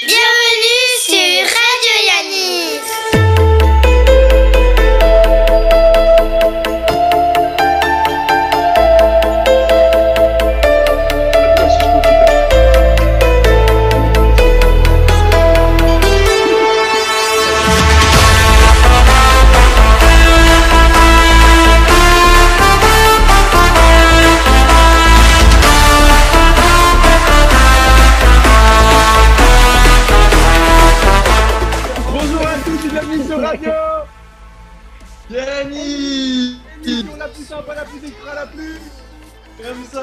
Yeah! Ça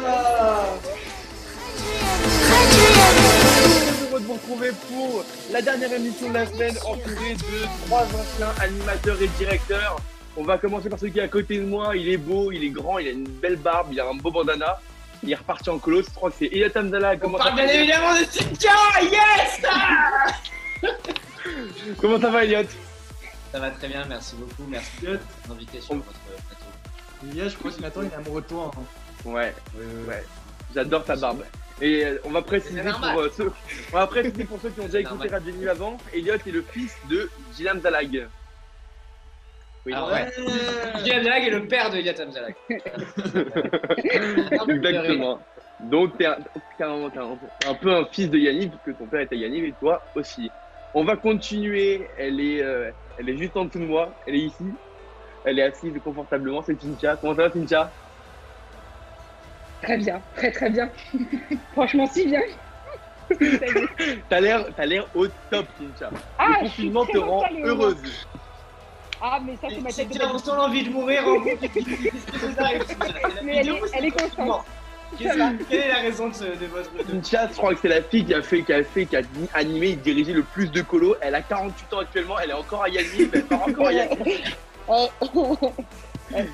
heureux de vous retrouver pour la dernière émission de la semaine entouré de trois anciens animateurs et directeurs. On va commencer par celui qui est à côté de moi, il est beau, il est grand, il a une belle barbe, il a un beau bandana. Il est reparti en colosse, je crois que c'est Elliot Amdala. Comment, ça parle va bien évidemment de Cynthia Yes Comment ça va Elliot? Ça va très bien, merci beaucoup, merci de m'inviter sur votre plateau. Je crois que Nathan il est amoureux de toi. hein. Ouais, ouais. J'adore ta barbe. Et euh, on va préciser pour euh, ceux, on va préciser pour ceux qui ont déjà écouté. Radio avant, Elliot est le fils de Gilam Zalag. Oui, non, ouais. Dalag est le père de Eliat Amzalak. Exactement. Donc t'es un, t'es un- t'es un- un peu un fils de Yannick, puisque ton père était Yannick et toi aussi. On va continuer, elle est, euh, elle est juste en dessous de moi, elle est ici. Elle est assise confortablement, c'est Cynthia. Comment ça va Cynthia? Très bien, très très bien. Franchement, si bien. T'as l'air, t'as l'air au top Cynthia. Ah, Le confinement te rend heureuse. Ah, mais ça, c'est ma tête on sent l'envie de mourir en Mais elle est, elle est constante. Quelle est la raison de, ce- de votre. de- Cynthia, je crois que c'est la fille qui a fait, qui a fait, qui a animé et dirigé le plus de colos. Elle a 48 ans actuellement, elle est encore à Yannick, elle part encore à Yannick.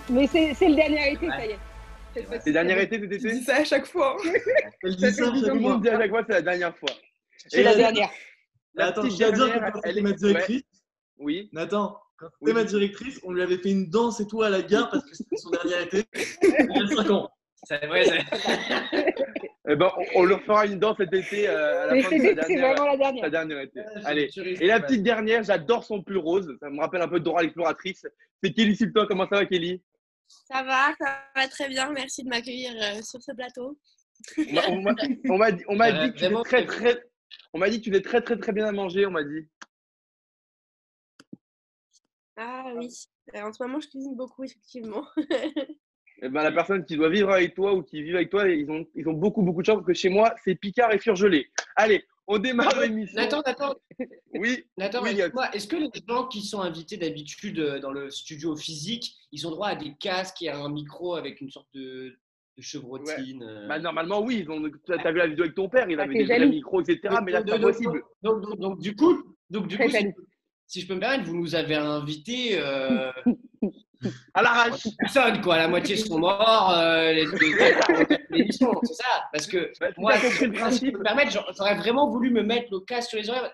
mais c'est c'est le dernier été, ça y est. C'est dernier ça été cet Tu été dis ça à chaque fois. Elle dit ça Tout le monde dit à chaque fois c'est la dernière fois. C'est la dernière. La Attends, je dois dire que dernière, quand elle c'était est- ma directrice, Oui. Nathan, quand Oui. c'était ma directrice, on lui avait fait une danse et tout à la gare parce que c'était son dernier été. Il y a 5 ans. C'est vrai, c'est. Eh ben, on, on leur fera une danse cet été euh, à la Mais fin de sa dernière, vraiment la sa dernière. dernière été. Allez. Et la petite dernière, j'adore son pull rose. Ça me rappelle un peu Dora l'exploratrice. C'est Kelly Silton. Comment ça va, Kelly? Ça va, ça va très bien. Merci de m'accueillir euh, sur ce plateau. On m'a- on m'a- dit, on m'a dit que tu vraiment très très- très. On m'a dit que tu faisais très très très bien à manger. On m'a dit. Ah oui, Euh, en ce moment je cuisine beaucoup effectivement. Eh ben, la personne qui doit vivre avec toi ou qui vit avec toi, ils ont, ils ont beaucoup, beaucoup de chance parce que chez moi, c'est Picard et Furgelé. Allez, on démarre l'émission. Nathan, Nathan, Oui, Nathan, Oui, est-ce que les gens qui sont invités d'habitude euh, dans le studio physique, ils ont droit à des casques et à un micro avec une sorte de, de chevrotine euh, bah, normalement, oui. Tu as vu la vidéo avec ton père, il Ah, avait des micros, etc. Donc, mais là, c'est possible. Donc, donc, donc, du coup, donc, du coup si je peux me permettre, vous nous avez invités. Euh, À l'arrache. personne, quoi. La moitié sont morts. Euh, les, les- l'émission, c'est ça. Parce que Bah, si moi, compris le si je principe. me permettre, j'aurais- j'aurais vraiment voulu me mettre le casque sur les oreilles euh,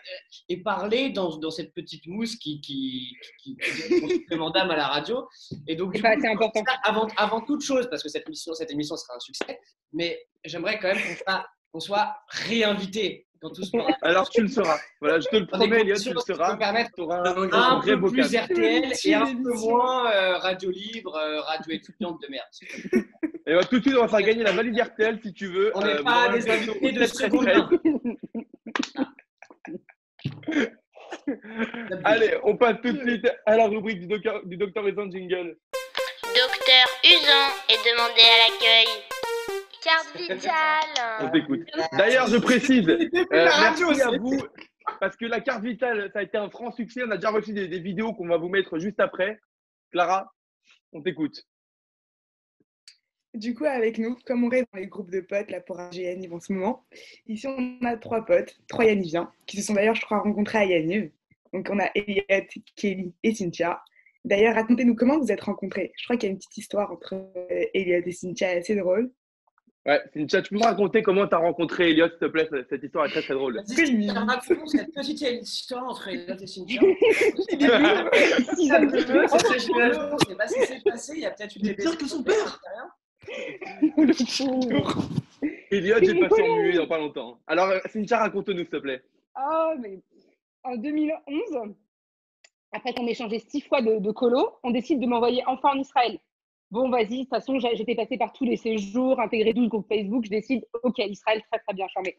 et parler dans, dans cette petite mousse qui, qui, qui, qui d'âme à la radio. Et donc, coup, important. avant, avant toute chose, parce que cette émission, cette émission sera un succès, mais j'aimerais quand même qu'on soit, qu'on soit réinvité quand tout se passera. Alors, tu le seras. Voilà, je te le promets, conditions tu le seras. auras un, peu vocal. plus RTL et un peu moins euh, radio libre, euh, radio étudiante de merde. Et bah, tout de suite, on va faire gagner la valise RTL si tu veux. On Euh, n'est vous pas des invités de 7 13 seconde 13. main. Allez, on passe tout de suite à la rubrique du docteur, du docteur Maison Jingle. Docteur Usan est demandé à l'accueil. Carte vitale. On t'écoute. D'ailleurs, je précise, euh, merci à vous, parce que la carte vitale, ça a été un franc succès. On a déjà reçu des, des vidéos qu'on va vous mettre juste après. Clara, on t'écoute. Du coup, avec nous, comme on reste dans les groupes de potes là pour un Yaniv en ce moment, ici on a trois potes, trois Yaniviens, qui se sont d'ailleurs, je crois, rencontrés à Yaniv. Donc on a Elliot, Kelly et Cynthia. D'ailleurs, racontez-nous comment vous êtes rencontrés. Je crois qu'il y a une petite histoire entre euh, Elliot et Cynthia assez drôle. Ouais, Cynthia, tu peux me raconter comment tu as rencontré Elliot, s'il te plaît? Cette- histoire est très très drôle. Vas-y, raconte cette petite histoire entre Elliot et Cynthia. Différence. C'est chelou, je sais pas ce qui s'est passé, il y a peut-être eu Il est des pire que son père. Elliot, j'ai passé en muet dans pas longtemps. Alors, Cynthia, raconte-nous, s'il te plaît. Oh, mais en 2011, après qu'on ait changé six fois de, de colo, on décide de m'envoyer enfin en Israël. Bon, vas-y, de toute façon, j'ai- j'étais passée par tous les séjours, intégré 12 groupes Facebook, je décide, ok, Israël, très très bien, charmé.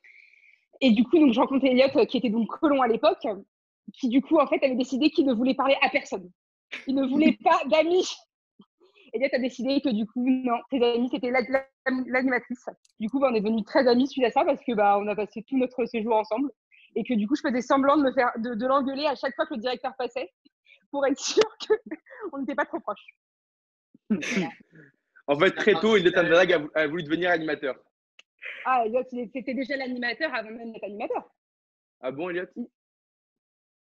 Et du coup, donc, je rencontre Elliot, euh, qui était donc colon à l'époque, qui du coup, en fait, avait décidé qu'il ne voulait parler à personne. Il ne voulait pas d'amis. Elliot a décidé que du coup, non, ses amis, c'était la- la- l'animatrice. Du coup, bah, on est devenus très amis suite à ça parce que bah, on a passé tout notre séjour ensemble et que du coup, je faisais semblant de me faire, de, de l'engueuler à chaque fois que le directeur passait pour être sûr qu'on n'était pas trop proches. En fait, très tôt, Amzalag a, vou- a voulu devenir animateur. Ah, Elliot, il- c'était déjà l'animateur avant même d'être animateur. Ah bon, Elliot?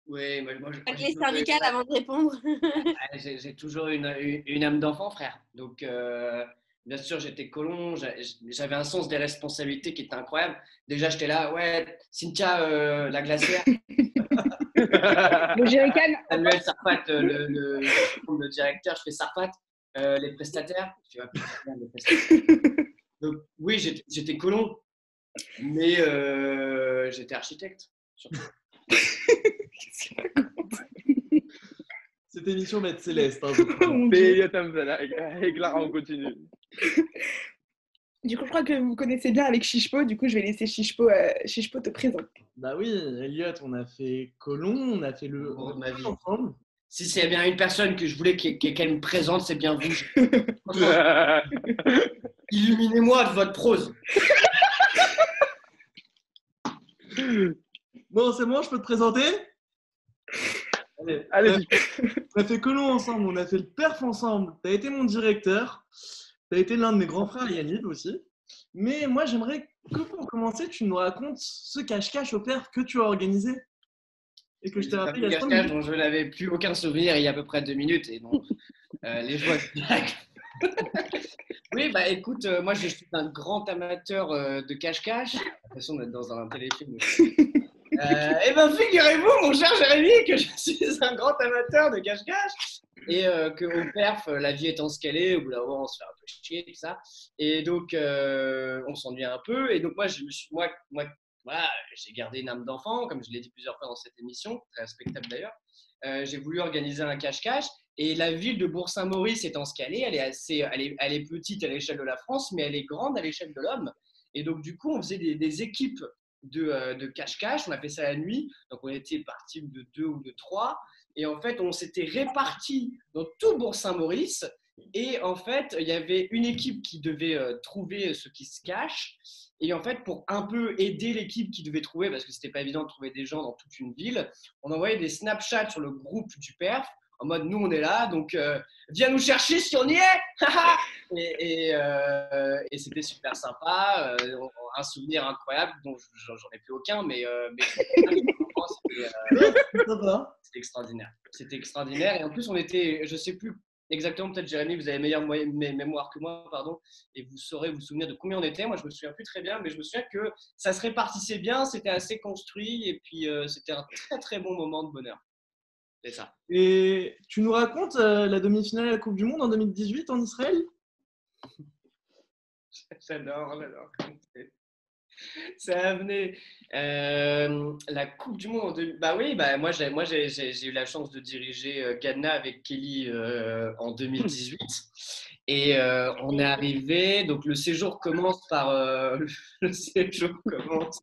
Oui, moi, moi, je- j'ai les eu- syndicales avant de répondre. Ouais, J'ai toujours une, une, une âme d'enfant, frère. Donc, euh, bien sûr, j'étais colon, j'a- j'avais un sens des responsabilités qui était incroyable. Déjà, j'étais là, ouais, Cynthia, euh, la glacière, Le jerrycan, Samuel Sarpat, euh, le, le, le directeur, je fais Sarpat, euh, les prestataires, les prestataires. Donc, oui, j'étais colon, mais euh, j'étais architecte. surtout. Cette émission va être céleste. hein. Et Clara, on continue. Du coup, je crois que vous connaissez bien avec Chichepo. Du coup, je vais laisser Chichepo, euh, Chichepo te présenter. bah oui, Elliot, on a fait Colomb, on a fait le. Oh, ma vie. ensemble. Si c'est bien une personne que je voulais qu'elle me présente, c'est bien vous. Illuminez-moi de votre prose. Bon, c'est bon, je peux te présenter? Allez, Allez-y. On a fait Colomb ensemble, on a fait le perf ensemble. Tu as été mon directeur. Tu as été l'un de mes grands frères, Yannick aussi. Mais moi, j'aimerais que pour commencer, tu nous racontes ce cache-cache au perf que tu as organisé. Et que je t'ai rappelé il y a cinq cache minutes. dont je n'avais plus aucun souvenir il y a à peu près deux minutes et donc euh, les direct. oui, bah écoute, euh, moi je suis un grand amateur euh, de cache-cache. J'ai l'impression d'être dans un téléfilm. Euh, et ben figurez-vous, mon cher Jérémy, que je suis un grand amateur de cache-cache et euh, que au perf, la vie étant scalée, au bout d'un moment on se fait un peu chier, tout ça. Et donc euh, on s'ennuie un peu. Et donc moi, je me suis, moi, moi j'ai gardé une âme d'enfant, comme je l'ai dit plusieurs fois dans cette émission, très respectable d'ailleurs. Euh, j'ai voulu organiser un cache-cache et la ville de Bourg-Saint-Maurice étant scalée, elle est assez, elle est, elle est petite à l'échelle de la France, mais elle est grande à l'échelle de l'homme. Et donc du coup, on faisait des, équipes de, euh, de cache-cache. On a fait ça la nuit, donc on était parti de deux ou de trois. Et en fait, on s'était répartis dans tout Bourg-Saint-Maurice. Et en fait, il y avait une équipe qui devait euh, trouver ce qui se cache. Et en fait, pour un peu aider l'équipe qui devait trouver, parce que c'était pas évident de trouver des gens dans toute une ville, on envoyait des Snapchats sur le groupe du perf en mode nous on est là, donc euh, viens nous chercher si on y est. et et, euh, et c'était super sympa, euh, un souvenir incroyable dont j'en ai plus aucun, mais, euh, mais c'était euh, extraordinaire. C'était extraordinaire. Et en plus, on était, je sais plus exactement, peut-être Jérémy, vous avez meilleure mémoire que moi, pardon, et vous saurez vous souvenir de combien on était. Moi, je me souviens plus très bien, mais je me souviens que ça se répartissait bien, c'était assez construit, et puis euh, c'était un très très bon moment de bonheur. C'est ça. Et tu nous racontes euh, la demi-finale de la Coupe du Monde en 2018 en Israël? J'adore, j'adore. Ça venait. Euh, la Coupe du Monde Bah oui, bah moi j'ai moi j'ai eu la chance de diriger euh, Ghana avec Kelly euh, en 2018 et euh, on est arrivé. Donc le séjour commence par le séjour commence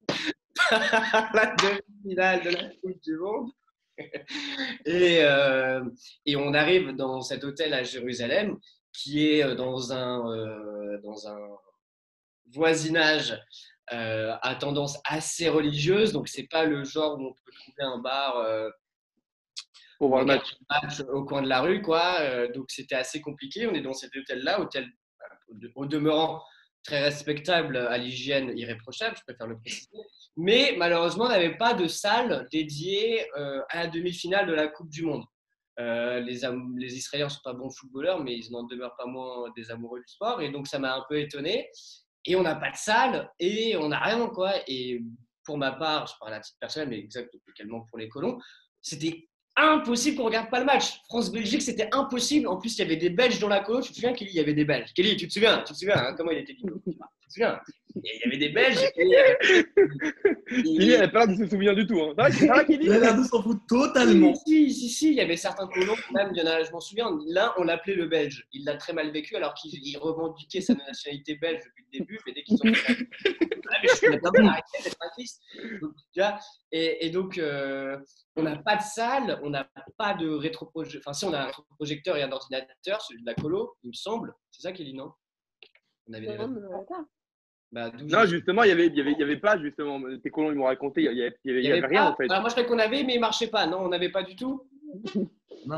la demi-finale de la Coupe du Monde. Et, et on arrive dans cet hôtel à Jérusalem qui est dans un, dans un voisinage euh, à tendance assez religieuse. Donc, c'est pas le genre où on peut trouver un bar euh, Pour voir le match. match au coin de la rue, quoi. Euh, donc, c'était assez compliqué. On est dans cet hôtel-là, hôtel euh, au demeurant très respectable à l'hygiène irréprochable, je préfère le préciser. Mais malheureusement, on n'avait pas de salle dédiée à la demi-finale de la Coupe du Monde. Euh, les, les Israéliens ne sont pas bons footballeurs, mais ils n'en demeurent pas moins des amoureux du sport. Et donc, ça m'a un peu étonné. Et on n'a pas de salle et on n'a rien, quoi. Et pour ma part, je parle à titre personnel, mais exact également pour les colons, c'était impossible qu'on regarde pas le match. France-Belgique, c'était impossible. En plus, il y avait des Belges dans la coach. Tu te souviens, Kelly, il y avait des Belges. Kelly, tu te souviens Tu te souviens hein, comment il était dit? Tu te souviens? Et Il y avait des Belges. elle a pas l'air de se souvenir du tout. Hein. Kelly? Il a l'air de s'en foutre totalement. Si, si, si, il y avait certains colons, même, il y en a, je m'en souviens, l'un, on l'appelait le Belge. Il l'a très mal vécu alors qu'il il revendiquait sa nationalité belge depuis le début, mais dès qu'ils sont. Ah, mais je suis d'accord, arrêtez d'être raciste. Donc, tu vois, et, et donc, euh, on n'a pas de salle, on n'a pas de rétroprojecteur. Enfin, si, on a un rétroprojecteur et un ordinateur, celui de la colo, il me semble. C'est ça, Kelly, non? On avait des bah, Non, justement, il y avait, y avait, il y avait pas justement. Tes colons, ils m'ont raconté, il y avait, y avait, il y avait rien pas- en fait. Alors, moi, je croyais qu'on avait, mais il marchait pas. Non, on n'avait pas du tout.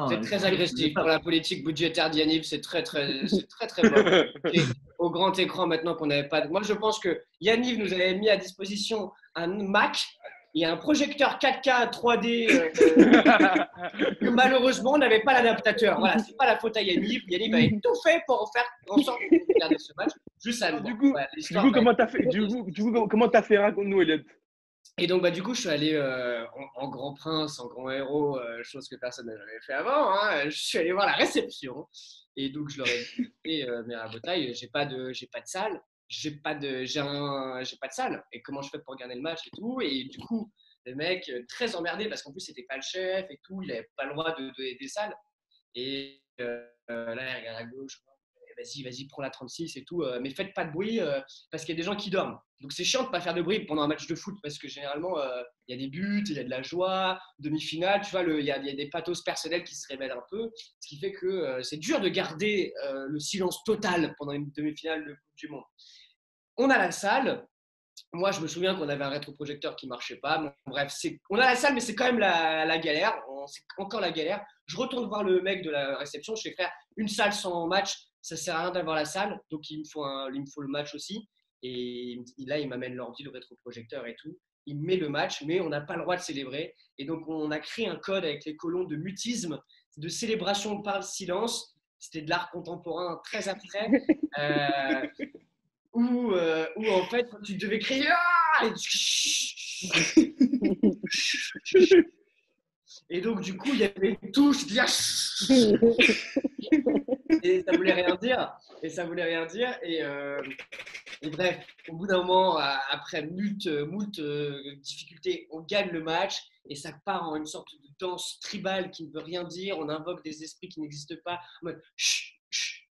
C'est très agressif pour la politique budgétaire d'Yanniv, c'est très très c'est très très bon. Et Au grand écran maintenant qu'on n'avait pas. de- Moi je pense que Yanniv nous avait mis à disposition un Mac et un projecteur 4K 3D euh, euh, que malheureusement on n'avait pas l'adaptateur. Voilà, c'est pas la faute à Yanniv. Yanniv avait tout fait pour faire en sorte de regarder ce match. Juste à Du coup- voilà, Du coup, comment t'as fait Du coup, du coup, comment t'as fait Raconte-nous, Elliot. Et donc, bah, du coup, je suis allé euh, en, grand prince, en grand héros, euh, chose que personne n'a jamais fait avant. hein. Je suis allé voir la réception. Et donc, je leur ai dit, mais à Botaille, j'ai pas de, j'ai pas de salle. J'ai pas de, j'ai un, j'ai pas de salle. Et comment je fais pour regarder le match et tout? Et du coup, le mec, euh, très emmerdé parce qu'en plus, c'était pas le chef et tout. Il avait pas le droit de donner des salles. Et là, il regarde à gauche. Vas-y, vas-y, prends la 36 et tout. euh, mais faites pas de bruit euh, parce qu'il y a des gens qui dorment. Donc c'est chiant de pas faire de bruit pendant un match de foot parce que généralement euh, il y a des buts, il y a de la joie, demi-finale, tu vois, il y, a, des pathos personnels qui se révèlent un peu, ce qui fait que c'est dur de garder le silence total pendant une demi-finale de Coupe du Monde. On a la salle. Moi, je me souviens qu'on avait un rétroprojecteur qui marchait pas. Bref, on a la salle, mais c'est quand même la, galère. C'est encore la galère. Je retourne voir le mec de la réception. Je fais frère, une salle sans match, ça sert à rien d'avoir la salle. Donc il me faut, un- il me faut le match aussi. Et il- là, il m'amène l'ordi, le rétroprojecteur et tout. Il met le match, mais on n'a pas le droit de célébrer. Et donc, on a créé un code avec les colons de mutisme, de célébration par le silence. C'était de l'art contemporain très abstrait. euh, où, euh, où, en fait, tu devais crier Ah Et donc, du coup, il y avait une touche. dire et ça voulait rien dire. Et ça voulait rien dire. Et, euh, bref, au bout d'un moment, à- après moult, euh, moult euh, difficultés, on gagne le match et ça part en une sorte de danse tribale qui ne veut rien dire. On invoque des esprits qui n'existent pas. En mode, chut, chut,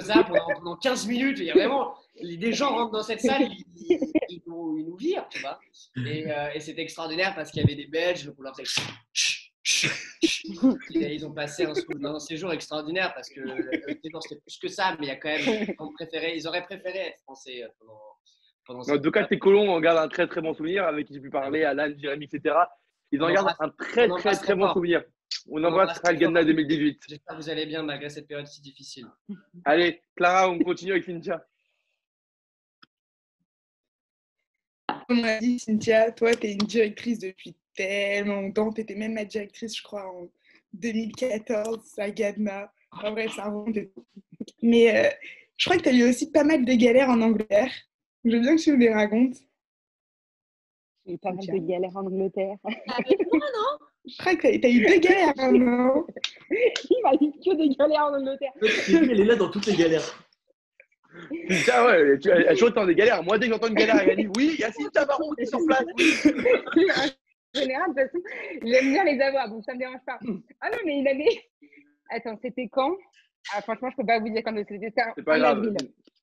ça pendant, pendant 15 minutes. Vraiment des gens rentrent dans cette salle, ils, ils- ils nous, ils virent, tu vois. Et, euh, c'était extraordinaire parce qu'il y avait des Belges, donc on leur faisait Ils ont passé un, sou- un séjour extraordinaire parce que c'était plus que ça, mais il y a quand même ils ont préféré, ils auraient préféré être français euh, pendant, pendant En tout cas, tes colons, on garde un très très bon souvenir avec qui j'ai pu parler, Alan, Jérémy, etc. Ils en On gardent un très très très très bon souvenir. On On embrasse fort. 2018. J'espère que vous allez bien malgré cette période si difficile. Allez, Clara, on continue avec Cynthia. Comme on a dit, Cynthia, toi, tu es une directrice depuis tellement longtemps. Tu étais même ma directrice, je crois, en 2014 à Gadna. En vrai, ça remonte. et tout. Mais euh, je crois que tu as eu aussi pas mal de galères en Angleterre. Je veux bien que tu nous les racontes. J'ai eu pas mal de galères en Angleterre. Je crois que tu as eu deux galères, hein, non? Il m'a dit que des galères en Angleterre. Elle est là dans toutes les galères. Cynthia, ouais, tu, elle, elle toujours dans des galères. Moi, dès que j'entends une galère, elle dit Oui, il y a Cynthia Baron qui est sur place. oui. Général, de toute façon, j'aime bien les avoir, donc ça me dérange pas. Ah non, mais il avait. Attends, c'était quand? Ah, Franchement, je peux pas vous dire quand c'était. C'était C'est pas grave. avril.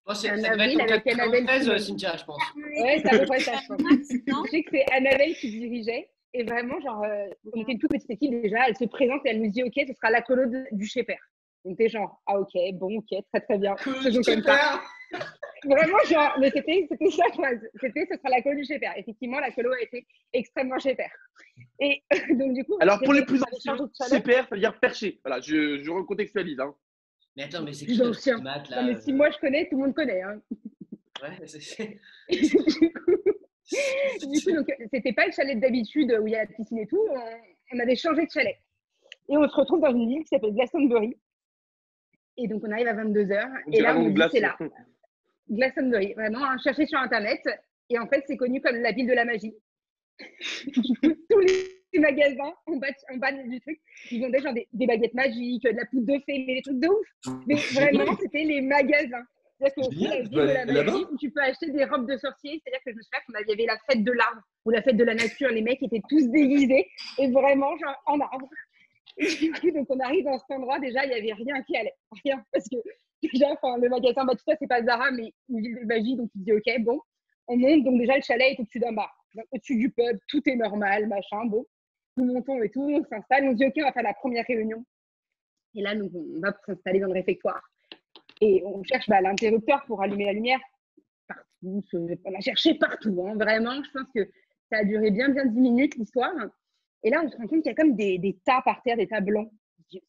Oh, c'est- ça en avec Annabelle 93, Simon. Cynthia, je pense. Ouais, c'est à peu près ça, je pense. Je sais que c'est Annabelle qui dirigeait. Et vraiment, genre, euh, on était une toute petite équipe déjà. Elle se présente et elle nous dit Ok, ce sera la colo du Shepherd. Donc, t'es genre Ah, ok, bon, ok, très très bien. Faisons comme ça. Vraiment, genre, mais c'était c'était ça, quoi. C'était ce sera la colo du Shepherd. Effectivement, la colo a été extrêmement Shepherd. Et donc, du coup, Alors, pour les plus anciens. CPR, ça veut dire perché. Voilà, je, je recontextualise. Hein. Mais attends, mais c'est Plus qui le ancien. petit mat, là Non, mais si moi je connais, tout le monde connaît. Hein. Ouais, c'est- du coup, du coup, donc, c'était pas le chalet d'habitude où il y a la piscine et tout. On, on avait changé de chalet. Et on se retrouve dans une ville qui s'appelle Glastonbury. Et donc, on arrive à 22h. On Et là, on dit c'est là. Glastonbury, vraiment, hein, cherchez sur Internet. Et en fait, c'est connu comme la ville de la magie. Tous les magasins en bas, en bas du truc, ils vendaient genre des, des baguettes magiques, de la poudre de fée, mais des trucs de ouf. Mais vraiment, c'était les magasins. C'est-à-dire la tu ville de la magie où tu peux acheter des robes de sorcier. C'est-à-dire que je me souviens qu'il y avait la fête de l'arbre ou la fête de la nature. Les mecs étaient tous déguisés et vraiment genre en arbre. Et du coup, donc on arrive dans cet endroit, déjà, il n'y avait rien qui allait. Rien. Parce que déjà, enfin, le magasin, tout ça, c'est pas Zara, mais une ville de magie. Donc il dit, OK, bon, on monte. Donc déjà, le chalet est au-dessus d'un bar. Au-dessus du pub, tout est normal, machin. Bon, nous montons et tout, on s'installe. On dit, OK, on va faire la première réunion. Et là, donc, on va s'installer dans le réfectoire. Et on cherche bah, l'interrupteur pour allumer la lumière partout. On a cherché partout, hein, vraiment. Je pense que ça a duré bien, bien 10 minutes l'histoire. Et là, on se rend compte qu'il y a comme des, des tas par terre, des tas blancs. Se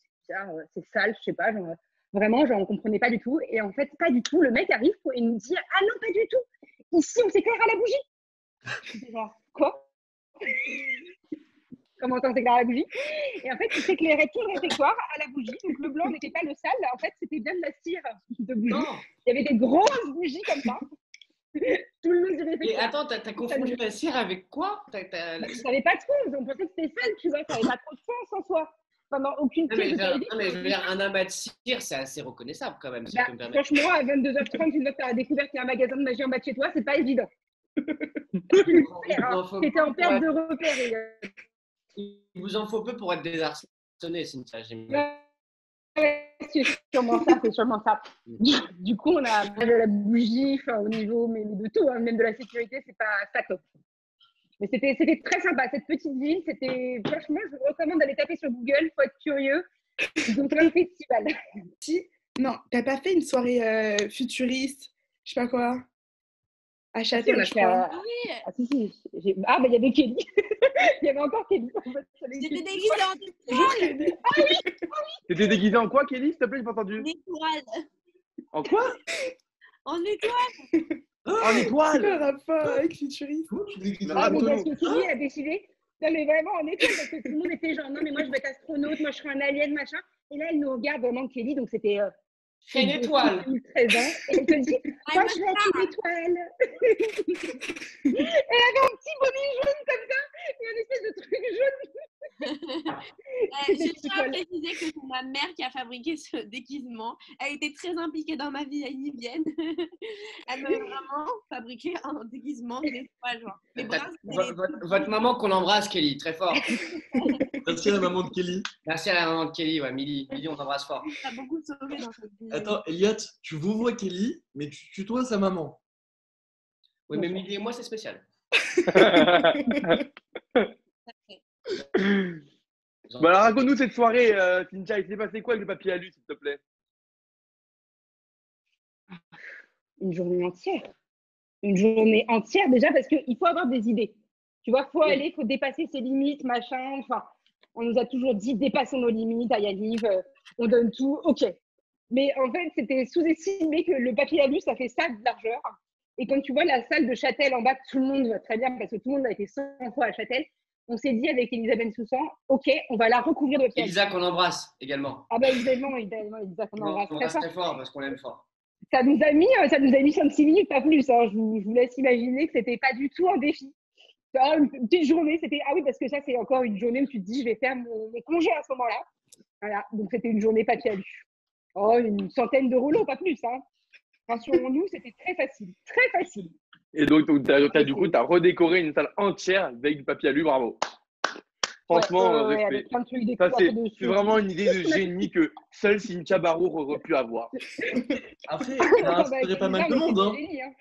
C'est sale, je sais pas. Genre, vraiment, genre, on comprenait pas du tout. Et en fait, pas du tout. Le mec arrive pour- et nous dit Ah non, pas du tout. Ici, on s'éclaire à la bougie. Genre, quoi? Comment on s'éclaire à la bougie? Et en fait, il s'éclairait tout le réfectoire à la bougie. Donc le blanc n'était pas le sale. En fait, c'était bien de la cire de bougie. Non. Il y avait des grosses bougies comme ça. tout le long du Et réfectoire. attends, t'as confondu la cire avec quoi? T'as- t'as- Bah, je savais pas trop, on pensait que c'était sale, tu vois, ça avait pas trop de sens en soi. Pendant aucune Non, mais, cire, je veux j'avais dire- dit, non, mais je veux dire, un amas de cire, c'est assez reconnaissable quand même, si bah, me franchement, à 22h30, une fois que tu as découvert qu'il y a un magasin de magie en bas de chez toi, c'est pas évident. C'était en perte de être- repère. et, euh, il vous en faut peu pour être désarçonné, Cynthia. j'imagine. c'est sûrement ça, c'est sûrement ça. Du, coup, on a de la bougie, enfin, au niveau mais de tout, hein, même de la sécurité, c'est pas, top. Mais c'était c'était très sympa, cette petite ville, c'était franchement, je vous recommande d'aller taper sur Google, faut être curieux. Ils ont plein de festivals. Si, non, t'as pas fait une soirée euh, futuriste, je sais pas quoi, à Châtel, a je crois. euh, Ah, si, si. j'ai- Ah, bah, il y avait Kelly. il y avait encore Kelly. Il J'étais déguisée en étoile. T'étais déguisé en quoi, Kelly S'il te plaît, j'ai pas entendu. En étoile. En quoi? En étoile. En Quel étoile rapport avec futuriste Comment tu déguises Ah, Ah, mais bon. parce que Kelly a décidé. Non, mais vraiment, en étoile, parce que tout le monde était genre, non, mais moi, je vais être astronaute, moi, je serai un alien, machin. Et là, elle nous regarde vraiment, Kelly, donc c'était. Euh, Je serai une étoile. 13 ans. Et elle te dit, Ah, moi, moi, je vais être une étoile. elle avait un petit bonnet jaune comme ça, et un espèce de truc jaune. Je tiens à préciser que c'est ma mère qui a fabriqué ce déguisement. Elle était très impliquée dans ma vie yanivienne. Elle m'a vraiment fabriqué un déguisement d'étoile. genre. Les bras, c'était Vo- les- Votre, votre maman qu'on embrasse, Kelly, très fort. Merci à la maman de Kelly. Merci à la maman de Kelly, ouais, Milly. Milly, on t'embrasse fort. Ça a beaucoup sauvé dans cette vie. Attends, Elliot, tu vous vois Kelly, mais tu tutoies sa maman. Oui, mais Milly et moi, c'est spécial. Bah alors raconte-nous cette soirée, euh, Cynthia, il s'est passé quoi avec le papier alu, s'il te plaît? Une journée entière. Une journée entière, déjà, parce qu'il faut avoir des idées. Tu vois, faut Oui. aller, faut dépasser ses limites, machin. Enfin, on nous a toujours dit dépassons nos limites à Yaniv, euh, on donne tout, ok. Mais en fait, c'était sous-estimé que le papier alu, ça fait ça de largeur. Et quand tu vois la salle de Châtel en bas, tout le monde va très bien parce que tout le monde a été 100 fois à Châtel. On s'est dit avec Elisabeth Soussan, ok, on va la recouvrir de alu. Elisa, qu'on embrasse également. Ah bah évidemment, évidemment, Elisa, qu'on On embrasse très fort. parce qu'on l'aime fort. Ça nous a mis, euh, ça nous a mis 5-6 minutes, pas plus. hein. Je, vous, je vous laisse imaginer que c'était pas du tout un défi. Une petite journée, c'était ah oui parce que ça c'est encore une journée où tu te dis je vais faire mon, mes congés à ce moment-là. Voilà, donc c'était une journée papier alu. Oh, une centaine de rouleaux, pas plus. Hein. Rassurons-nous, c'était très facile, très facile. Et donc, donc, du coup, tu as redécoré une salle entière avec du papier alu, bravo. Franchement, Ouais, euh, c'est vraiment une idée de génie que seule Cynthia Barour aurait pu avoir. Après, Ah, ça a bah, inspiré pas mal de monde. Hein. hein.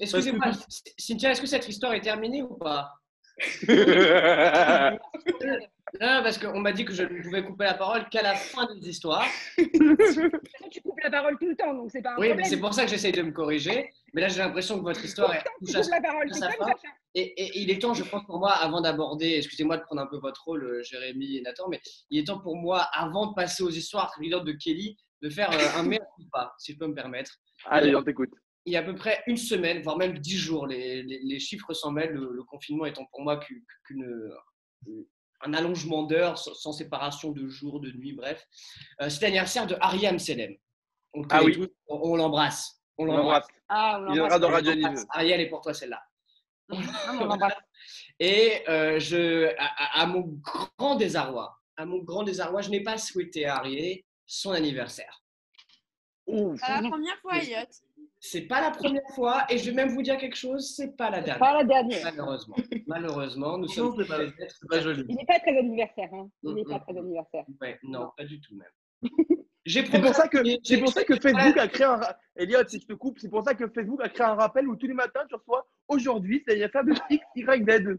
Excusez-moi, Cynthia, est-ce que cette histoire est terminée ou pas? Non, parce qu'on m'a dit que je ne pouvais couper la parole qu'à la fin des histoires. Tu coupes la parole tout le temps, donc c'est pas un Oui, mais problème. c'est pour ça que j'essaye de me corriger. Mais là, j'ai l'impression que votre histoire est Tu touche à coupes la parole, sa fin. ça. Et, et il est temps, je pense, pour moi, avant d'aborder, excusez-moi de prendre un peu votre rôle, euh, Jérémy et Nathan, mais il est temps pour moi, avant de passer aux histoires trépidantes de Kelly, de faire euh, un mea culpa, si je peux me permettre. Allez, on t'écoute. Il y a à peu près une semaine, voire même dix jours, les, les- les chiffres s'en mêlent, le, le confinement étant pour moi qu'une- euh, un allongement d'heures sans, sans séparation de jour, de nuit, bref. Euh, C'était l'anniversaire de Harry Amselem. On Ah oui. tous, on, on l'embrasse. On l'embrasse. Ah, Il viendra dans Radio Nive. Ariel est pour toi celle-là. Ah, on l'embrasse. Et euh, je, à, mon grand désarroi, à mon grand désarroi, je n'ai pas souhaité à Arié son anniversaire. Ouf. C'est la première fois, Elliot. C'est pas la première fois, et je vais même vous dire quelque chose, c'est pas la dernière. Pas la dernière. Malheureusement, malheureusement, nous sommes pas- C'est pas joli. Il n'est pas très anniversaire. Hein. Il n'est Mm, pas mm. très anniversaire. Ouais, non, pas du tout même. C'est pour ça que c'est pour ça que Facebook a créé un Elliot, si je te coupe, c'est pour ça que Facebook a créé un rappel où tous les matins tu reçois aujourd'hui c'est l'anniversaire de X Y Z.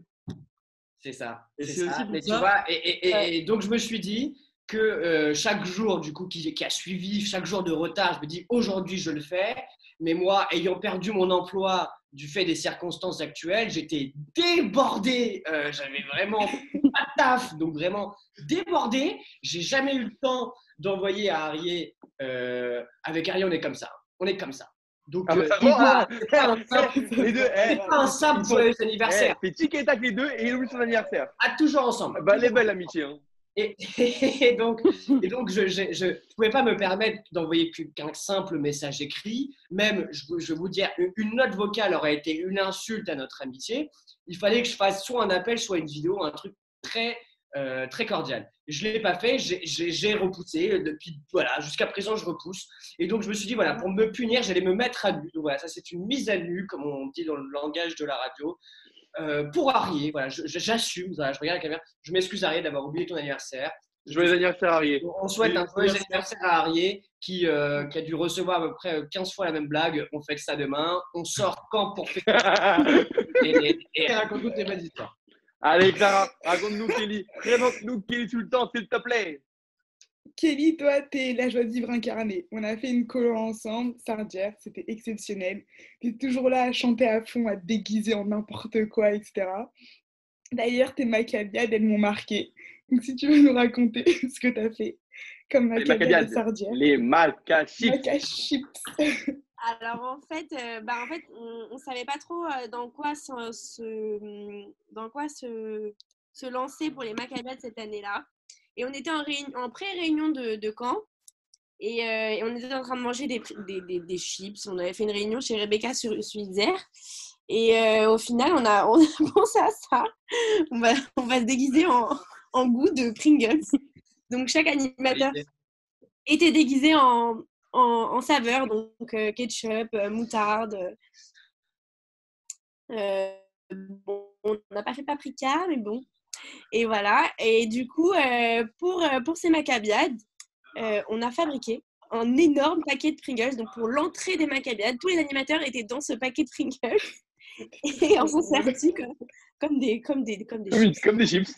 C'est ça. Et c'est aussi pour Mais tu ça- vois, et, et- et- Ouais. et donc je me suis dit que euh, chaque jour du coup qui, qui a suivi, chaque jour de retard, je me dis aujourd'hui je le fais. Mais moi, ayant perdu mon emploi du fait des circonstances actuelles, j'étais débordé. Euh, J'avais vraiment pas de taf, donc vraiment débordé. J'ai jamais eu le temps d'envoyer à Arié. euh, avec Arié, on est comme ça. On est comme ça. Donc, Ah, euh, va, Les deux, eh, c'est pas un simple ils sont- joyeux eh, anniversaire. fait tic et tac les deux et il oublie son anniversaire. À toujours ensemble. Bah elle est belle l'amitié. Hein. Et, donc, je ne pouvais pas me permettre d'envoyer qu'un simple message écrit. Même, je, je vous dire, une- note vocale aurait été une insulte à notre amitié. Il fallait que je fasse soit un appel, soit une vidéo, un truc très, euh, très cordial. Je ne l'ai pas fait, j'ai- repoussé. Depuis, voilà, jusqu'à présent, je repousse. Et donc, je me suis dit, voilà, pour me punir, j'allais me mettre à nu. Voilà, ça, c'est une mise à nu, comme on dit dans le langage de la radio. Euh, pour Arié, voilà, j'assume, voilà, je regarde la caméra, je m'excuse Arié d'avoir oublié ton anniversaire. Joyeux anniversaire Arié. On souhaite un Joyeux anniversaire à Arié qui, euh, qui a dû recevoir à peu près 15 fois la même blague. On fait ça demain. On sort quand pour faire et, et, et raconte toutes tes belles histoires. Allez Clara, raconte-nous Kelly. Présente-nous Kelly Sultan s'il te plaît. Kelly, toi, t'es la joie de vivre incarnée. On a fait une colo ensemble, Sardière, c'était exceptionnel. T'es toujours là à chanter à fond, à te déguiser en n'importe quoi, etc. D'ailleurs, tes macabiades, elles m'ont marqué. Donc, si tu veux nous raconter ce que t'as fait, comme macabiades. de Sardière. Les Malcachis. Maca chips. Alors en fait, euh, bah, en fait on ne savait pas trop euh, dans quoi, se, se- dans quoi se, se lancer pour les Maccabiades cette année-là. Et on était en, réuni- en pré-réunion de, de camp. Et, euh, et on était en train de manger des, des, des- des chips. On avait fait une réunion chez Rebecca sur Switzer. Et euh, au final, on a, on a pensé à ça. On va, on va se déguiser en, en goût de Pringles. Donc chaque animateur était déguisé en, en, en saveur, donc euh, ketchup, euh, moutarde. euh, bon, on n'a pas fait paprika, mais bon. Et voilà. Et du coup, euh, pour, euh, pour ces macabiades, euh, on a fabriqué un énorme paquet de Pringles. Donc pour l'entrée des macabiades, tous les animateurs étaient dans ce paquet de Pringles. Et on s'en sertit comme, comme des, comme des, comme des Oui, chips. comme des chips.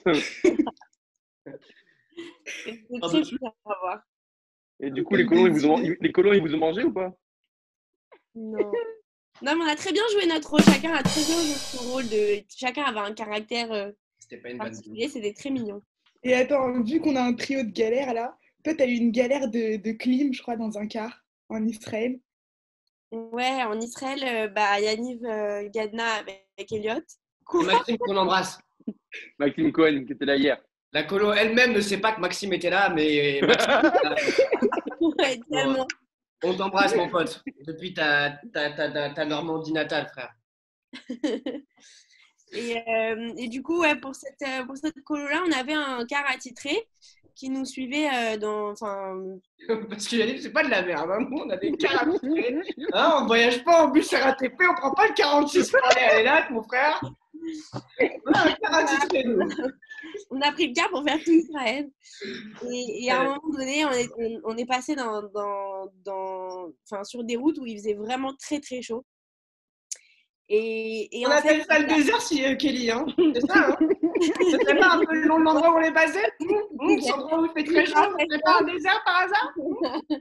C'était très dessus. bizarre à voir. Et du coup les colons ils vous ont les colons ils vous ont mangé ou pas? Non. Non, mais on a très bien joué notre rôle. Chacun a très bien joué son rôle. De... Chacun avait un caractère C'était pas une bonne particulier. C'était très mignon. Et attends, vu qu'on a un trio de galères là, toi, t'as eu une galère de, de clim, je crois, dans un car en Israël. Ouais, en Israël, euh, bah, Yaniv euh, Gadna avec, avec Elliot. Et Maxime qu'on embrasse. Maxime Cohen qui était là hier. La colo elle-même ne sait pas que Maxime était là, mais Maxime était là. Ouais, tellement. on t'embrasse mon pote. Depuis ta, ta, ta, ta, ta Normandie natale, frère. Et, euh, et du coup, ouais, pour cette, euh, pour cette colo-là, on avait un car attitré qui nous suivait euh, dans. Enfin, Parce que c'est pas de la merde. Hein. Nous, on a des cars attitrés. Hein, on ne voyage pas en bus RATP, on prend pas le 46 pour aller à l'ELAT, mon frère. On a un car attitré, nous. on a pris le car pour faire tout Israël. Et, et à un moment donné, on est, on, on est passé dans, dans, sur des routes où il faisait vraiment très très chaud. Et, et On en appelle fait, ça le désert, si, euh, Kelly. Hein. C'est ça, hein C'est pas un peu le nom de l'endroit où on est passé? L'endroit où il fait très chaud. C'est pas un désert par hasard?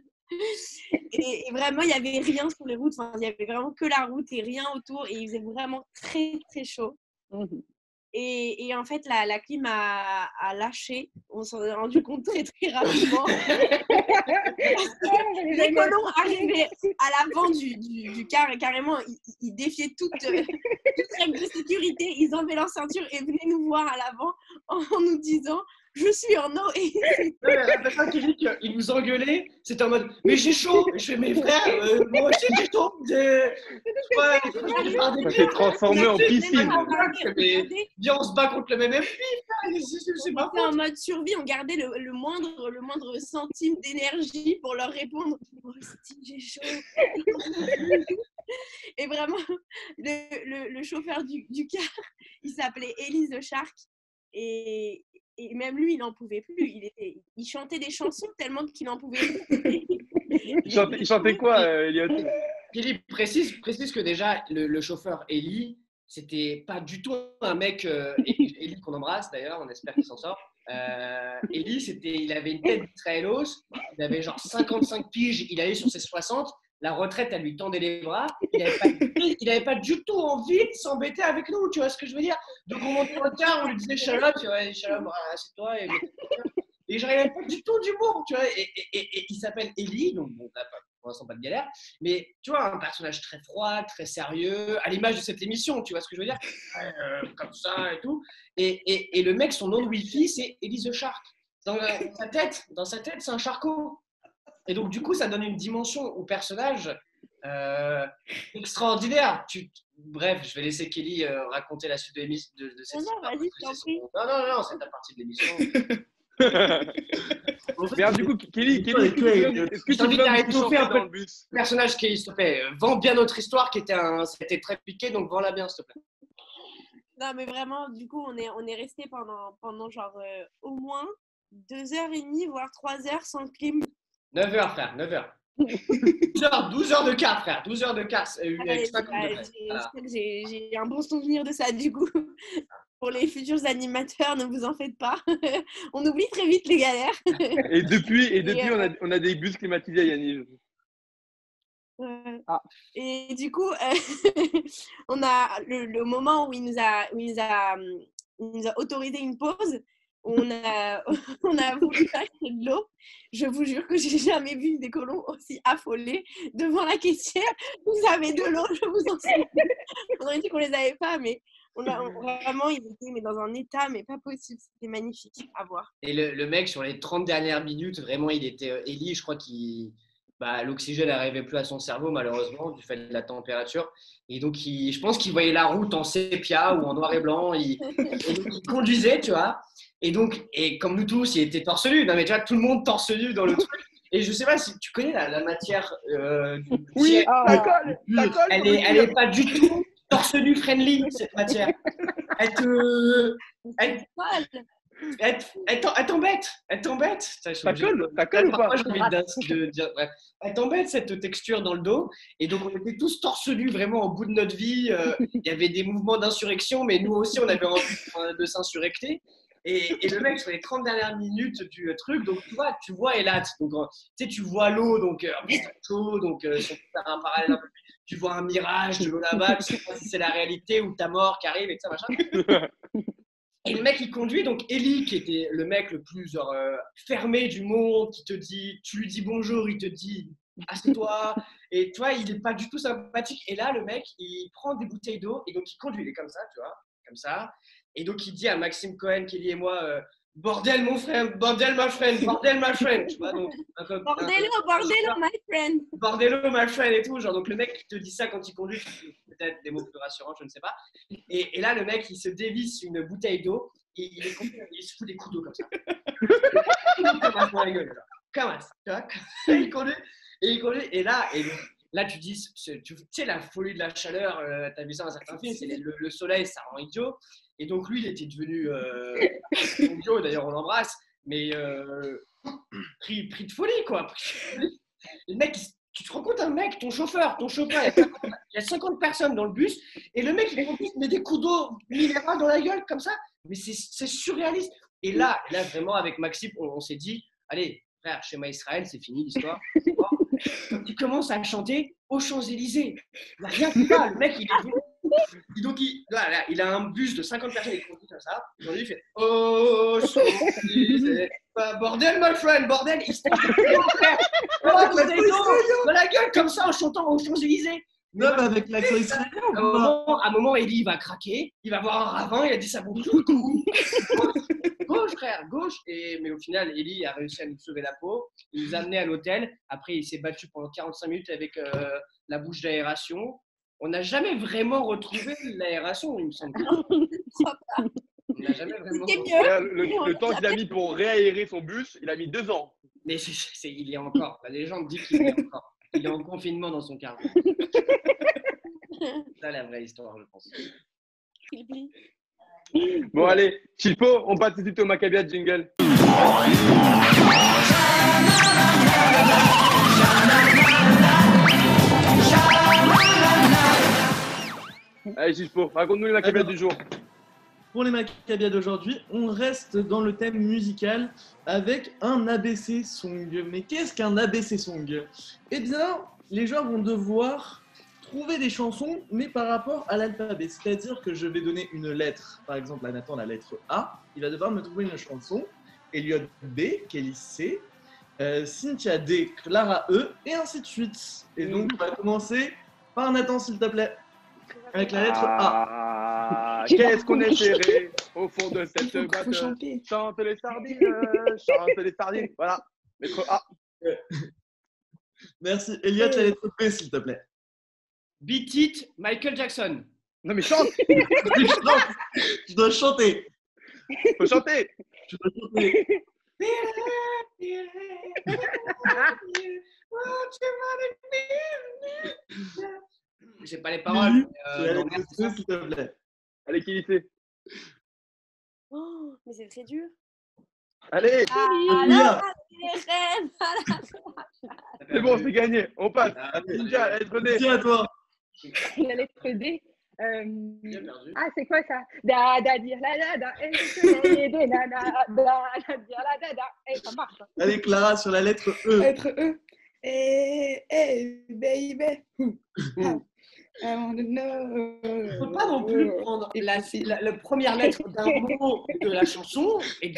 Et, et vraiment, il n'y avait rien sur les routes. Enfin, il n'y avait vraiment que la route et rien autour. Et il faisait vraiment très très chaud. Et, et en fait, la, la clim a, a lâché. On s'en est rendu compte très très rapidement. les colons arrivaient à l'avant du, du, du car et carrément, ils, ils défiaient toute, toute règle de sécurité. Ils enlevaient leur ceinture et venaient nous voir à l'avant en nous disant je suis en eau. Et Non, mais rappelle pas Kelly qu'il nous engueulait, c'était en mode Mais j'ai chaud Je fais Mais frère, euh, moi aussi j'ai chaud je s'est transformé en piscine. Viens, on se bat contre le même c'est- en mode survie, on gardait le, le moindre, le moindre centime d'énergie pour leur répondre. Moi aussi, j'ai chaud. Et vraiment, le, le- le chauffeur du, du car, il s'appelait Élise the Shark. Et, et même lui, il n'en pouvait plus. Il, était, il chantait des chansons tellement qu'il n'en pouvait plus. Il chantait, il chantait quoi, euh, Elliot? Philippe, précise, précise que déjà, le, le chauffeur Eli, c'était pas du tout un mec, euh, Eli qu'on embrasse d'ailleurs, on espère qu'il s'en sort. Euh, Eli, c'était, il avait une tête d'Israélos, il avait genre 55 piges, il allait sur ses 60, la retraite, elle lui tendait les bras, il avait pas, du tout envie de s'embêter avec nous, tu vois ce que je veux dire? Donc on montait au car, on lui disait Shalom, tu vois, Shalom, ah, c'est toi, et, et genre, il avait pas du tout d'humour, tu vois, et, il s'appelle Eli, donc bon, pas pour l'instant pas de galère, mais tu vois, un personnage très froid, très sérieux, à l'image de cette émission, tu vois ce que je veux dire? Euh, Comme ça et tout. Et, le mec, son nom de Wi-Fi, c'est Elise the Shark. Dans, dans sa tête, dans sa tête, c'est un charcot. Et donc, du coup, ça donne une dimension au personnage euh, extraordinaire. Tu, bref, je vais laisser Kelly euh, raconter la suite de, l'émission- de, de cette Non, non, histoire, vas-y, parce je t'en que c'est prie. son- Non, non, non, c'est ta partie de l'émission. Alors, du coup, Kelly, Kelly, est-ce que tu peux- à un peu le bus personnage Kelly, s'il te plaît, euh, vends bien notre histoire qui était un, c'était très piqué, donc vends-la bien, s'il te plaît. Non, mais vraiment, du coup, on est, on est resté pendant, pendant genre euh, au moins deux heures et demie, voire trois heures sans clim. 9 heures, frère, 9 heures. 12 heures, 12 heures de quart, frère, 12 heures de quart, c'est eu Allez, avec 50 degrés. j'ai- Voilà. J'ai j'ai un bon souvenir de ça, du coup. Pour les futurs animateurs, ne vous en faites pas. on oublie très vite les galères. Et depuis, et depuis euh, on, a, on a des bus climatisés à Yanniv. Ouais. Ah. Et du coup, euh, on a le, le moment où il nous a, où il nous a, hum, il nous a autorisé une pause. On a, on a voulu acheter de l'eau. Je vous jure que j'ai jamais vu des colons aussi affolés devant la caissière. Vous avez de l'eau, je vous en supplie. On aurait dit qu'on les avait pas, mais vraiment, ils étaient dans un état, mais pas possible. C'était magnifique à voir. Et le, mec, sur les 30 dernières minutes, vraiment, il était. euh, Ellie, je crois qu'il. Bah, L'oxygène n'arrivait plus à son cerveau, malheureusement, du fait de la température. Et donc, je pense qu'il voyait la route en sépia ou en noir et blanc. Il conduisait, tu vois. Et donc, et comme nous tous, il était torse nu. Non, mais tu vois, tout le monde torse nu dans le truc. Et je sais pas si tu connais la, la matière euh, Oui, colle, colle. Elle est, elle est pas du tout torse nu friendly, cette matière. Elle te. Elle, elle, elle t'em- elle t'embête, elle t'embête. Obligé colle, de- ça colle ou pas envie d'in- de dire- bref. Elle t'embête cette texture dans le dos. Et donc, on était tous torse vraiment au bout de notre vie. Euh, Il y avait des mouvements d'insurrection, mais nous aussi, on avait envie de, de s'insurrecter. Et, le mec, sur les 30 dernières minutes du euh, truc, donc tu vois, tu vois Elat. Euh, tu vois l'eau, donc euh, tu vois un mirage de l'eau là-bas, tu sais pas si c'est la réalité ou ta mort qui arrive et ça. Et le mec, il conduit, donc Ellie, qui était le mec le plus fermé du monde, qui te dit, tu lui dis bonjour, il te dit, assieds-toi. Et tu vois, il n'est pas du tout sympathique. Et là, le mec, il prend des bouteilles d'eau, et donc il conduit, il est comme ça, tu vois, comme ça. Et donc il dit à Maxime Cohen, Kelly et moi, euh, bordel mon frère, bordel ma friend, bordel ma friend, tu vois, donc un peu- un Bordello, bordello, my friend. bordello my friend et tout. Genre, donc le mec te dit ça quand il conduit, peut-être des mots plus rassurants, je ne sais pas. Et, et là, le mec, il se dévisse une bouteille d'eau et il, est il se fout des coups d'eau comme ça. Comme dans la gueule, genre. Comme ça, tu vois. Et il conduit, et il conduit, et là, et là, tu dis, tu sais, la folie de la chaleur, euh, t'as vu ça dans certains films, le, le soleil, ça rend idiot. Et donc, lui, il était devenu euh, d'ailleurs, on l'embrasse, mais euh, pris, pris de folie, quoi. Le mec, tu te rends compte, un mec, ton chauffeur, ton chauffeur, il y a 50, il y a 50 personnes dans le bus, et le mec, il met des coups d'eau minérale dans la gueule, comme ça. Mais c'est surréaliste. Et là, là, vraiment, avec Maxime, on, on s'est dit, allez, frère, schéma Israël, c'est fini l'histoire. c'est mort. Quand il commence à chanter aux Champs-Élysées, il n'y a rien va. Le mec, il est venu. Et donc, il, là, là, il a un bus de 50 personnes, il conduit comme ça. Aujourd'hui, il fait Oh, Champs-Élysées. Bah, bordel, my friend, bordel. Il se tape. Oh, dans la gueule, comme ça, en chantant aux Champs-Élysées. Même avec l'accent israélien À un moment, à un moment, Ellie va craquer, il va voir un ravin, il a dit ça coup. Gauche, frère, gauche. Et, mais au final, Eli a réussi à nous sauver la peau. Il nous a amenés à l'hôtel. Après, il s'est battu pendant 45 minutes avec euh, la bouche d'aération. On n'a jamais vraiment retrouvé l'aération, il me semble. On n'a jamais vraiment. Le, le temps qu'il a mis pour réaérer son bus, il a mis deux ans. Mais c'est, c'est- il y a encore. La légende dit qu'il y a encore. Il est en confinement dans son cargo. C'est ça la vraie histoire, je pense. Bon, allez, Chipo, on passe tout de suite au Maccabia jingle. Allez, raconte-nous les Maccabia Alors. du jour. Pour les Maccabias d'aujourd'hui, on reste dans le thème musical avec un ABC song. Mais qu'est-ce qu'un ABC song? Eh bien, les joueurs vont devoir trouver des chansons, mais par rapport à l'alphabet. C'est-à-dire que je vais donner une lettre, par exemple à Nathan la lettre A, il va devoir me trouver une chanson. Elliot B, Kelly C, euh, Cynthia D, Clara E, et ainsi de suite. Et donc, on va commencer par Nathan, s'il te plaît, avec la lettre A. Ah, qu'est-ce qu'on serré au fond de cette chanter. Chante les sardines, chante les sardines. Voilà, lettre A. Merci. Elliot, la lettre B, s'il te plaît. Beat It, Michael Jackson. Non mais chante, Je dois chanter. faut chanter. Je dois chanter. J'ai pas les paroles. C'est euh, s'il te plaît. Allez, qui Oh, mais c'est très dur. Allez, Ah, ah, c'est bon, c'est gagné. On passe. Ah, Ninja, lettre D. Tiens à toi. La lettre D. euh. Ah, c'est quoi ça? Da da dire la da da. Et nana. Da da dire la da da. Eh, ça marche. hein. Allez, Clara, sur la lettre E. Lettre E. Eh, eh, baby. I know. Il faut pas non plus prendre la, la- la première lettre d'un mot de la chanson et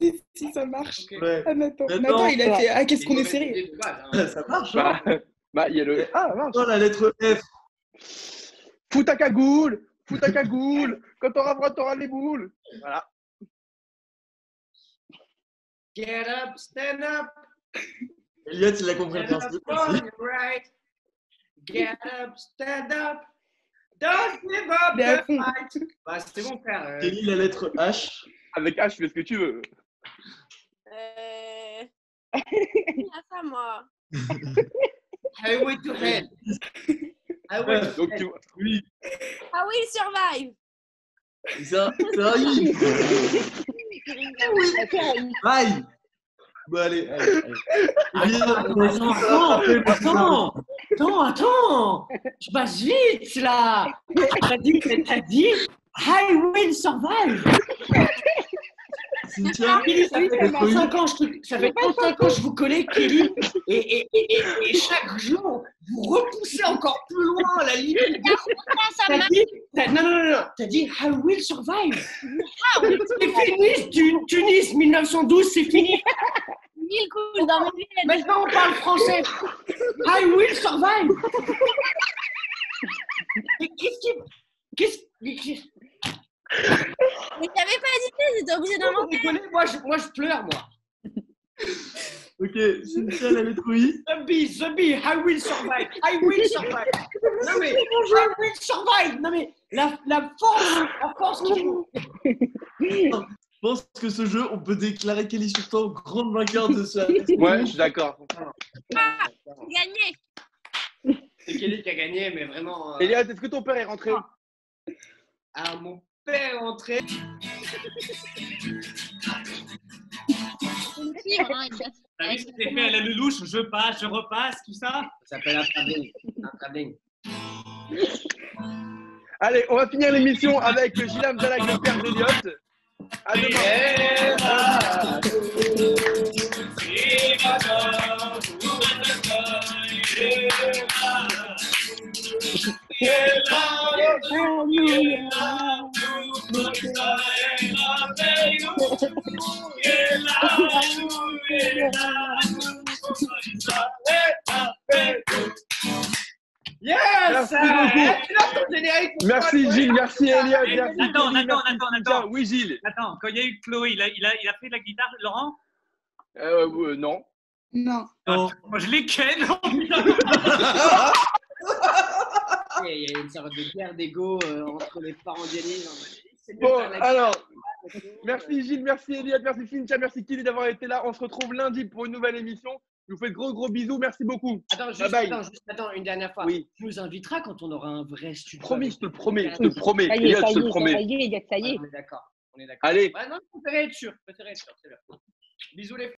si, si, ça marche. Ouais. Ah, Nathan. Nathan. Nathan, il a fait Ah, qu'est-ce qu'on est serré hein. Ça marche, hein Bah, bah, il y a le. Ah, marche. Attends, la lettre F. Fous ta cagoule, fous ta cagoule. Quand t'auras froid, t'auras les boules. Voilà. Get up, stand up, Elliot, il a compris le get up principe right. Get up, stand up. Don't give up à the fight. Bah, c'était bon, frère. euh, Kelly, la lettre H. Avec H, tu fais ce que tu veux. Euh... Ah, ça, moi. Highway to Hell. Highway to Donc, Hell. tu Oui. Ah oui, survive. Ça, ça arrive. Aïe. Bon, allez, allez, allez. Attends, attends, attends, attends, attends, tu passes vite là. T'as dit, t'as dit, I will survive. Cynthia, Kelly, ça fait ça marche. 35 ans, je, te- ça fait 35 ans que je vous connais, Kelly, et, et, et, et, et chaque jour, vous repoussez encore plus loin la limite. Ah, T'as dit, non, non, non, non, t'as dit, I will survive. C'est fini, Tu- Tunis 1912, c'est fini. Mille coups dans ma vie. Maintenant, on parle français. I will survive. Mais qu'est-ce qui. Qu'est-ce- Mais t'avais pas d'idée, j'étais obligée Vous d'inventer. rigolez moi je, moi, je pleure, moi. Ok, Cynthia, la lettre I. Zombie, zombie, I will survive. I will survive. Non, mais, I will survive. Non, mais, la, la force, la force faut. Je pense que ce jeu, on peut déclarer Kelly Sultan grande vainqueur de ce. Ouais, je suis d'accord. Gagné. C'est Kelly qui a gagné, mais vraiment. euh, Elias, est-ce que ton père est rentré ah, mon père il T'as vu ce que fait à la loulouche Je passe, je repasse, tout ça Ça s'appelle un travelling. Allez, on va finir l'émission avec Gilam Zalag, le père d'Eliott. À demain. Merci beaucoup. Toi, Gilles, merci Elliot, merci attends, attends, merci attends, attends. Oui Gilles. Attends, quand il y a eu Chloé, il a, il a, il a fait de la guitare, Laurent? Euh, euh, non. Non. Non. Moi, je l'ai ken. Il y a une sorte de guerre d'ego euh, entre les parents d'Yannick. Bon, alors, merci Gilles, merci Eliade, merci Fincha, merci Kili d'avoir été là. On se retrouve lundi pour une nouvelle émission. Je vous fais de gros gros bisous, merci beaucoup. Attends, juste. Attends, juste attends, une dernière fois. Oui. Tu nous inviteras quand on aura un vrai studio. Promis, je te promets, je te promets. Je te promets. Ça y est, on est d'accord, on est d'accord. Allez. Ah, non, être sûr, je préférais être sûr, c'est. Bisous les